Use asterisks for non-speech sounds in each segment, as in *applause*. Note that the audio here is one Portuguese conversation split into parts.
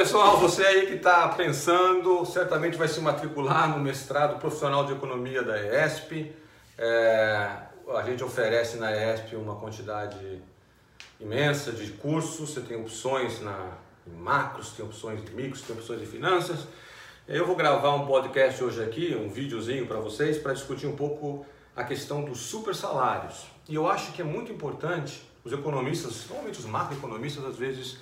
pessoal, você aí que está pensando, certamente vai se matricular no mestrado profissional de economia da ESP. É, a gente oferece na ESP uma quantidade imensa de cursos, você tem opções na, em macros, tem opções de micros, tem opções de finanças. Eu vou gravar um podcast hoje aqui, um videozinho para vocês, para discutir um pouco a questão dos super salários. E eu acho que é muito importante, os economistas, normalmente os macroeconomistas, às vezes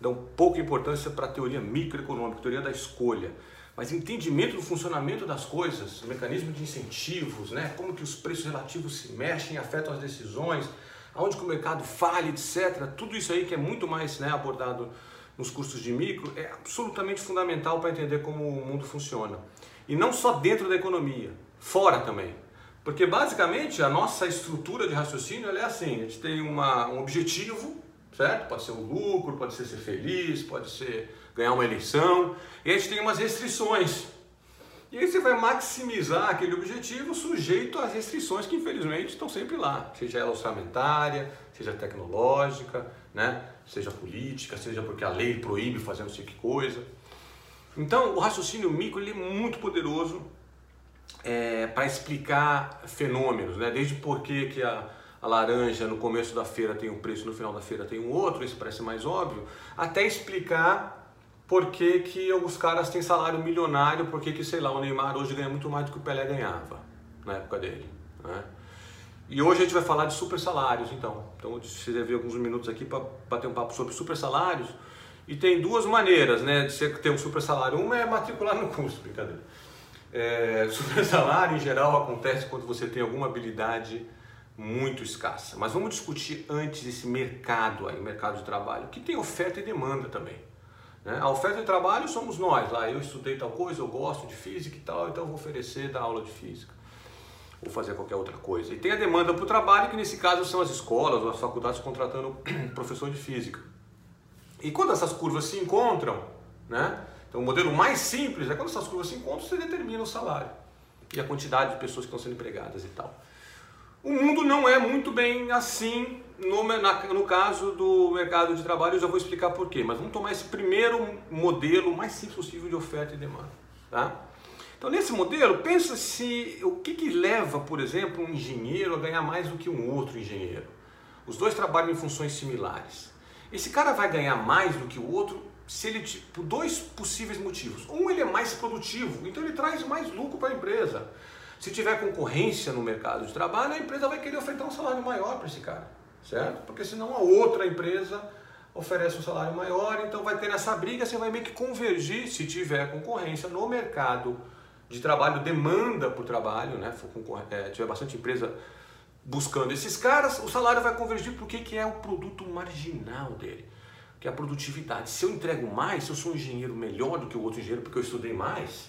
dão pouca importância para a teoria microeconômica, teoria da escolha. Mas entendimento do funcionamento das coisas, mecanismo de incentivos, né? como que os preços relativos se mexem afetam as decisões, aonde que o mercado falha, etc. Tudo isso aí que é muito mais né, abordado nos cursos de micro é absolutamente fundamental para entender como o mundo funciona. E não só dentro da economia, fora também. Porque basicamente a nossa estrutura de raciocínio é assim, a gente tem uma, um objetivo, certo? Pode ser o lucro, pode ser ser feliz, pode ser ganhar uma eleição. E a gente tem umas restrições. E aí você vai maximizar aquele objetivo sujeito às restrições que infelizmente estão sempre lá, seja ela orçamentária, seja tecnológica, né? seja política, seja porque a lei proíbe fazer não sei que coisa. Então o raciocínio micro ele é muito poderoso é, para explicar fenômenos, né? desde por que a, a laranja no começo da feira tem um preço, no final da feira tem um outro, isso parece mais óbvio, até explicar por que, que alguns caras têm salário milionário, por que, que, sei lá, o Neymar hoje ganha muito mais do que o Pelé ganhava na época dele. Né? E hoje a gente vai falar de super salários, então. Então você deve alguns minutos aqui para bater um papo sobre super salários. E tem duas maneiras né, de você ter um super salário. Uma é matricular no curso, brincadeira. É, *laughs* super salário em geral acontece quando você tem alguma habilidade muito escassa. Mas vamos discutir antes esse mercado aí, mercado de trabalho, que tem oferta e demanda também. Né? A oferta de trabalho somos nós, lá eu estudei tal coisa, eu gosto de física e tal, então vou oferecer dar aula de física. Ou fazer qualquer outra coisa. E tem a demanda para o trabalho, que nesse caso são as escolas ou as faculdades contratando *clears throat* professor de física. E quando essas curvas se encontram, né? Então o modelo mais simples é quando essas curvas se encontram, você determina o salário e a quantidade de pessoas que estão sendo empregadas e tal. O mundo não é muito bem assim no, na, no caso do mercado de trabalho, eu já vou explicar por quê, mas vamos tomar esse primeiro modelo mais simples possível de oferta e demanda. Tá? Então, nesse modelo, pensa se o que, que leva, por exemplo, um engenheiro a ganhar mais do que um outro engenheiro. Os dois trabalham em funções similares. Esse cara vai ganhar mais do que o outro se ele por dois possíveis motivos. Um, ele é mais produtivo, então ele traz mais lucro para a empresa. Se tiver concorrência no mercado de trabalho, a empresa vai querer ofertar um salário maior para esse cara, certo? Porque senão a outra empresa oferece um salário maior, então vai ter essa briga, você vai meio que convergir, se tiver concorrência no mercado de trabalho, demanda por trabalho, né? É, tiver bastante empresa buscando esses caras, o salário vai convergir para o que, que é o produto marginal dele, que é a produtividade. Se eu entrego mais, se eu sou um engenheiro melhor do que o outro engenheiro porque eu estudei mais,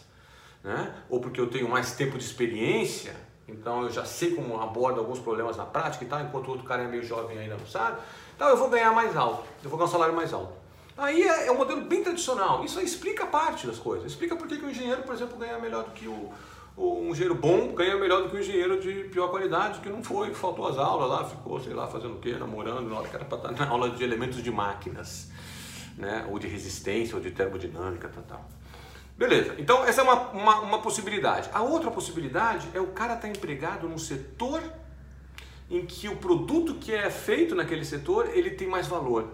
né? ou porque eu tenho mais tempo de experiência, então eu já sei como abordo alguns problemas na prática e tal, enquanto o outro cara é meio jovem ainda não sabe, então eu vou ganhar mais alto, eu vou ganhar um salário mais alto. Aí é, é um modelo bem tradicional, isso explica parte das coisas, explica por que, o engenheiro, por exemplo, ganha melhor do que o, o um engenheiro bom ganha melhor do que um engenheiro de pior qualidade, que não foi, que faltou as aulas lá, ficou, sei lá, fazendo o quê, namorando, na hora que era para estar na aula de elementos de máquinas, né? ou de resistência, ou de termodinâmica, tal, tal. Beleza, então essa é uma, uma, uma possibilidade. A outra possibilidade é o cara estar tá empregado num setor em que o produto que é feito naquele setor ele tem mais valor.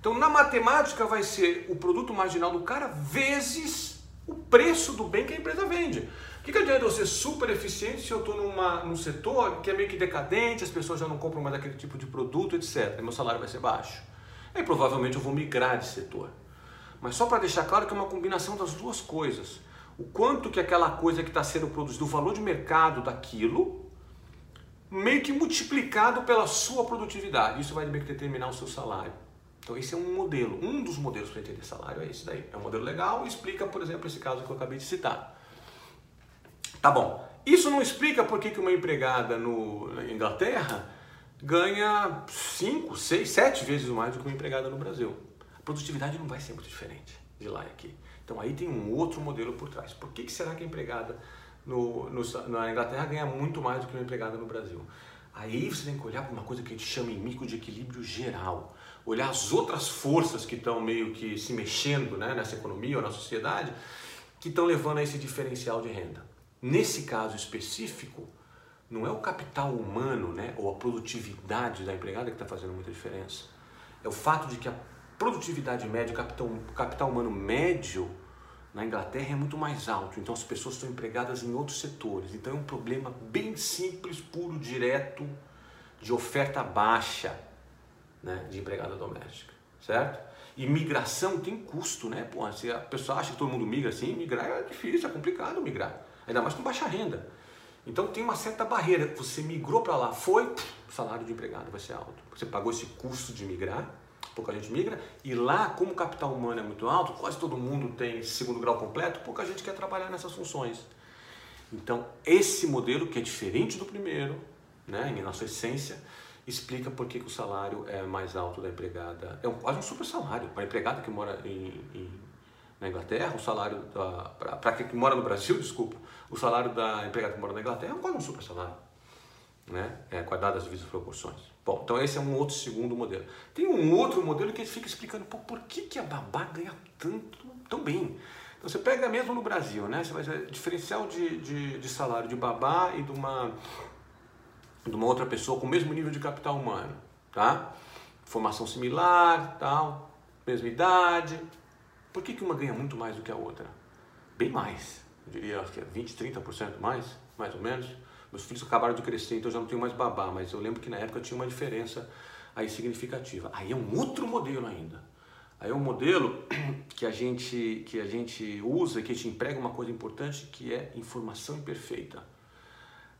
Então na matemática vai ser o produto marginal do cara vezes o preço do bem que a empresa vende. O que, que adianta eu ser super eficiente se eu estou num setor que é meio que decadente, as pessoas já não compram mais aquele tipo de produto, etc. E meu salário vai ser baixo. Aí provavelmente eu vou migrar de setor. Mas só para deixar claro que é uma combinação das duas coisas. O quanto que aquela coisa que está sendo produzida, o valor de mercado daquilo, meio que multiplicado pela sua produtividade. Isso vai meio que determinar o seu salário. Então esse é um modelo, um dos modelos para entender salário é esse daí. É um modelo legal e explica, por exemplo, esse caso que eu acabei de citar. Tá bom. Isso não explica por que uma empregada no, na Inglaterra ganha 5, 6, 7 vezes mais do que uma empregada no Brasil produtividade não vai ser muito diferente de lá e aqui. Então aí tem um outro modelo por trás. Por que, que será que a empregada no, no, na Inglaterra ganha muito mais do que uma empregada no Brasil? Aí você tem que olhar para uma coisa que a gente chama em micro de equilíbrio geral. Olhar as outras forças que estão meio que se mexendo né, nessa economia ou na sociedade, que estão levando a esse diferencial de renda. Nesse caso específico, não é o capital humano né, ou a produtividade da empregada que está fazendo muita diferença. É o fato de que a produtividade média, capital, capital humano médio na Inglaterra é muito mais alto, então as pessoas estão empregadas em outros setores. Então é um problema bem simples, puro, direto, de oferta baixa né, de empregada doméstica, certo? E migração tem custo, né? Pô, se a pessoa acha que todo mundo migra assim, migrar é difícil, é complicado migrar, ainda mais com baixa renda. Então tem uma certa barreira. Você migrou para lá, foi, o salário de empregado vai ser alto. Você pagou esse custo de migrar, pouca gente migra, e lá, como o capital humano é muito alto, quase todo mundo tem segundo grau completo, pouca gente quer trabalhar nessas funções. Então, esse modelo, que é diferente do primeiro, né, na sua essência, explica por que, o salário é mais alto da empregada. É um, quase um super salário. Para a empregada que mora em, em, na Inglaterra, o salário para quem mora no Brasil, desculpa, o salário da empregada que mora na Inglaterra é quase um super salário né? É, guardadas as devidas proporções. Bom, então esse é um outro segundo modelo. Tem um outro modelo que fica explicando pô, por que, que a babá ganha tanto, tão bem. Então você pega mesmo no Brasil, né? Você vai diferencial de, de, de, salário de babá e de uma, de uma outra pessoa com o mesmo nível de capital humano, tá? Formação similar, tal, mesma idade. Por que, que uma ganha muito mais do que a outra? Bem mais. Eu diria que é 20, 30% mais, mais ou menos. Meus filhos acabaram de crescer, então eu já não tenho mais babá, mas eu lembro que na época tinha uma diferença aí significativa. Aí é um outro modelo ainda. Aí é um modelo *clears throat* que a gente, que a gente usa, que a gente emprega uma coisa importante, que é informação imperfeita.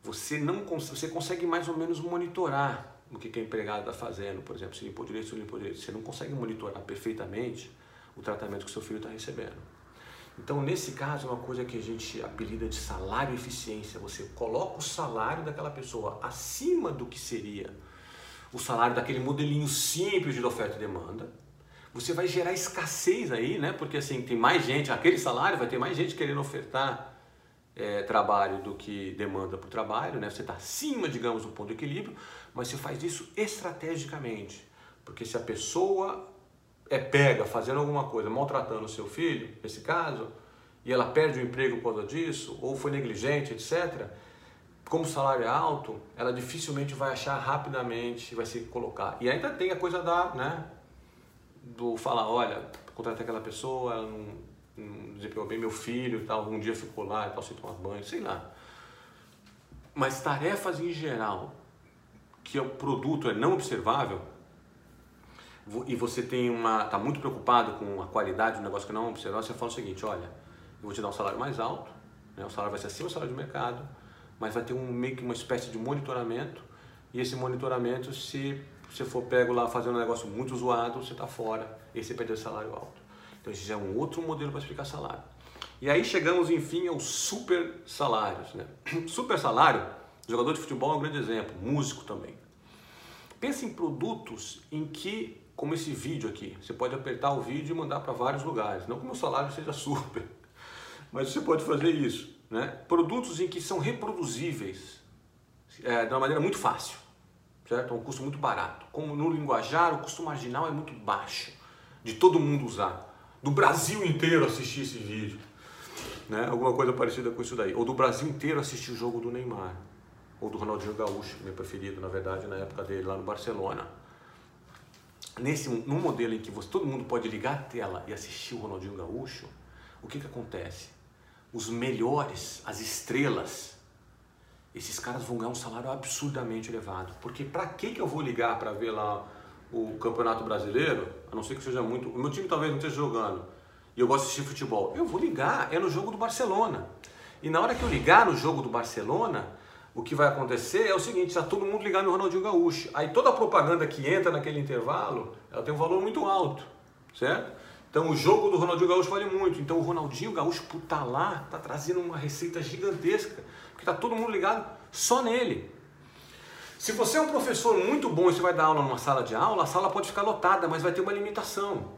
Você, não, você consegue mais ou menos monitorar o que, que a empregada está fazendo, por exemplo, se limpou direito, se limpou direito. Você não consegue monitorar perfeitamente o tratamento que seu filho está recebendo. Então, nesse caso, uma coisa que a gente apelida de salário eficiência. Você coloca o salário daquela pessoa acima do que seria o salário daquele modelinho simples de oferta e demanda. Você vai gerar escassez aí, né? Porque assim, tem mais gente, aquele salário vai ter mais gente querendo ofertar é, trabalho do que demanda o trabalho, né? Você está acima, digamos, do ponto de equilíbrio, mas você faz isso estrategicamente. Porque se a pessoa é pega fazendo alguma coisa, maltratando o seu filho, nesse caso, e ela perde o emprego por causa disso, ou foi negligente, etc., como o salário é alto, ela dificilmente vai achar rapidamente, vai se colocar. E ainda tem a coisa da, né, do falar, olha, contratei aquela pessoa, ela não, não desempenhou bem meu filho e tal, um dia ficou lá e tal, sem tomar banho, sei lá. Mas tarefas em geral, que o produto é não observável, e você tem uma está muito preocupado com a qualidade do negócio que não observar, você fala o seguinte, olha, eu vou te dar um salário mais alto, né? o salário vai ser acima do salário de mercado, mas vai ter um, meio que uma espécie de monitoramento, e esse monitoramento, se você for pego lá fazendo um negócio muito zoado, você está fora, e você perdeu salário alto. Então esse já é um outro modelo para explicar salário. E aí chegamos, enfim, aos super salários. Né? *clears throat* Super salário, jogador de futebol é um grande exemplo, músico também. Pensa em produtos em que como esse vídeo aqui. Você pode apertar o vídeo e mandar para vários lugares. Não que o meu salário seja *laughs* super, mas você pode fazer isso. Né? Produtos em que são reproduzíveis é, de uma maneira muito fácil, certo? É um custo muito barato. Como no linguajar, o custo marginal é muito baixo de todo mundo usar. Do Brasil inteiro assistir esse vídeo. Né? Alguma coisa parecida com isso daí. Ou do Brasil inteiro assistir o jogo do Neymar. Ou do Ronaldinho Gaúcho, meu preferido, na verdade, na época dele, lá no Barcelona nesse num modelo em que você, todo mundo pode ligar a tela e assistir o Ronaldinho Gaúcho, o que que acontece? Os melhores, as estrelas, esses caras vão ganhar um salário absurdamente elevado. Porque para que que eu vou ligar para ver lá o Campeonato Brasileiro, a não ser que seja muito, o meu time talvez não esteja jogando, e eu gosto de assistir futebol. Eu vou ligar, é no jogo do Barcelona. E na hora que eu ligar no jogo do Barcelona, o que vai acontecer é o seguinte, está todo mundo ligado no Ronaldinho Gaúcho. Aí toda a propaganda que entra naquele intervalo, ela tem um valor muito alto, certo? Então o jogo do Ronaldinho Gaúcho vale muito. Então o Ronaldinho Gaúcho, por tá lá, está trazendo uma receita gigantesca, porque está todo mundo ligado só nele. Se você é um professor muito bom e você vai dar aula numa sala de aula, a sala pode ficar lotada, mas vai ter uma limitação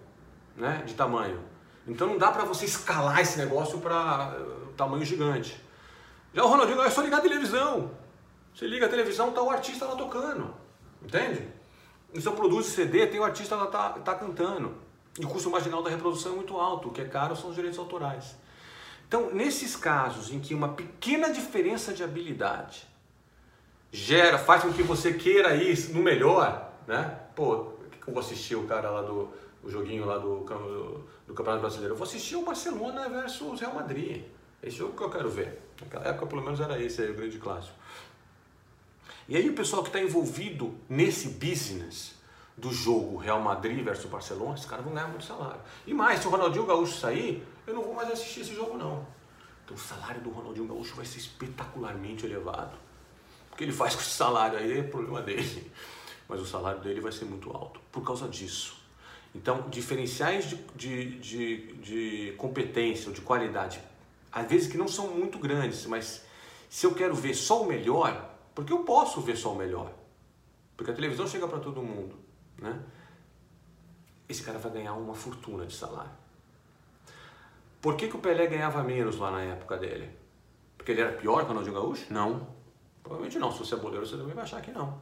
né, de tamanho. Então não dá para você escalar esse negócio para uh, tamanho gigante. Já o Ronaldinho é só ligar a televisão. Você liga a televisão, tá o artista lá tocando. Entende? E se eu produzo CD, tem o artista lá tá, tá cantando. E o custo marginal da reprodução é muito alto, o que é caro são os direitos autorais. Então, nesses casos em que uma pequena diferença de habilidade gera, faz com que você queira ir no melhor, né? Pô, eu vou assistir o cara lá do o joguinho lá do, do, do Campeonato Brasileiro. Eu vou assistir o Barcelona versus Real Madrid. Esse jogo que eu quero ver. Naquela época, pelo menos, era esse aí, o grande clássico. E aí o pessoal que está envolvido nesse business do jogo Real Madrid versus Barcelona, esses caras vão ganhar muito salário. E mais, se o Ronaldinho Gaúcho sair, eu não vou mais assistir esse jogo não. Então o salário do Ronaldinho Gaúcho vai ser espetacularmente elevado. O que ele faz com esse salário aí é problema dele. Mas o salário dele vai ser muito alto por causa disso. Então, diferenciais de, de, de, de competência ou de qualidade, às vezes que não são muito grandes, mas se eu quero ver só o melhor, porque eu posso ver só o melhor, porque a televisão chega para todo mundo, né? Esse cara vai ganhar uma fortuna de salário. Por que, que o Pelé ganhava menos lá na época dele? Porque ele era pior que o Ronaldinho Gaúcho? Não. Provavelmente não. Se você é boleiro, você também vai achar que não.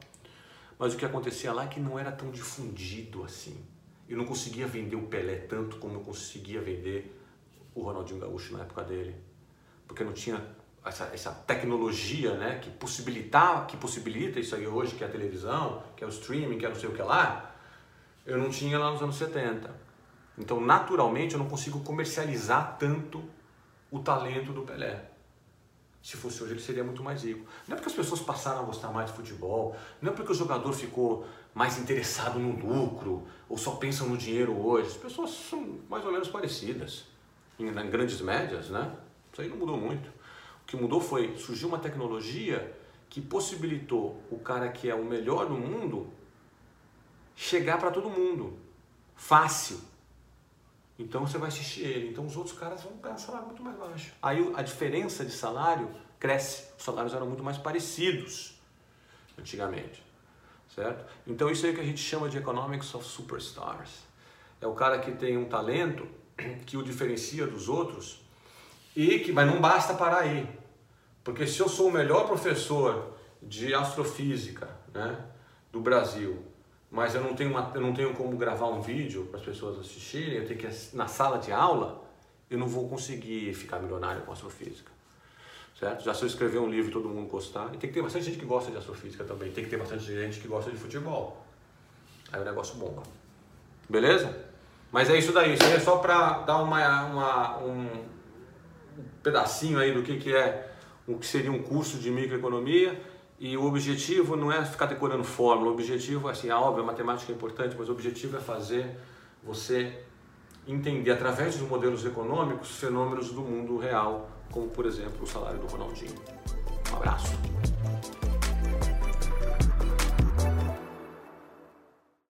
Mas o que acontecia lá é que não era tão difundido assim. Eu não conseguia vender o Pelé tanto como eu conseguia vender o Ronaldinho Gaúcho na época dele. Porque não tinha essa, essa tecnologia né, que, que possibilita isso aí hoje, que é a televisão, que é o streaming, que é não sei o que lá, eu não tinha lá nos anos 70. Então, naturalmente, eu não consigo comercializar tanto o talento do Pelé. Se fosse hoje, ele seria muito mais rico. Não é porque as pessoas passaram a gostar mais de futebol, não é porque o jogador ficou mais interessado no lucro, ou só pensam no dinheiro hoje. As pessoas são mais ou menos parecidas, em, em grandes médias, né? Isso aí não mudou muito. O que mudou foi, surgiu uma tecnologia que possibilitou o cara que é o melhor do mundo chegar para todo mundo, fácil. Então você vai assistir ele. Então os outros caras vão ganhar salário muito mais baixo. Aí a diferença de salário cresce. Os salários eram muito mais parecidos antigamente. Certo? Então isso aí que a gente chama de economics of superstars. É o cara que tem um talento que o diferencia dos outros e que, mas não basta parar aí. Porque se eu sou o melhor professor de astrofísica, né, do Brasil, mas eu não tenho, uma, eu não tenho como gravar um vídeo para as pessoas assistirem, eu tenho que na sala de aula, eu não vou conseguir ficar milionário com astrofísica. Certo? Já se eu escrever um livro todo mundo gostar, e tem que ter bastante gente que gosta de astrofísica também, tem que ter bastante gente que gosta de futebol. Aí o negócio bomba. Beleza? Mas é isso daí, isso aí é só para dar uma, uma, um pedacinho aí do que, que é o que seria um curso de microeconomia e o objetivo não é ficar decorando fórmula, o objetivo, assim, é óbvio, a matemática é importante, mas o objetivo é fazer você entender através de modelos econômicos fenômenos do mundo real, como por exemplo o salário do Ronaldinho. Um abraço.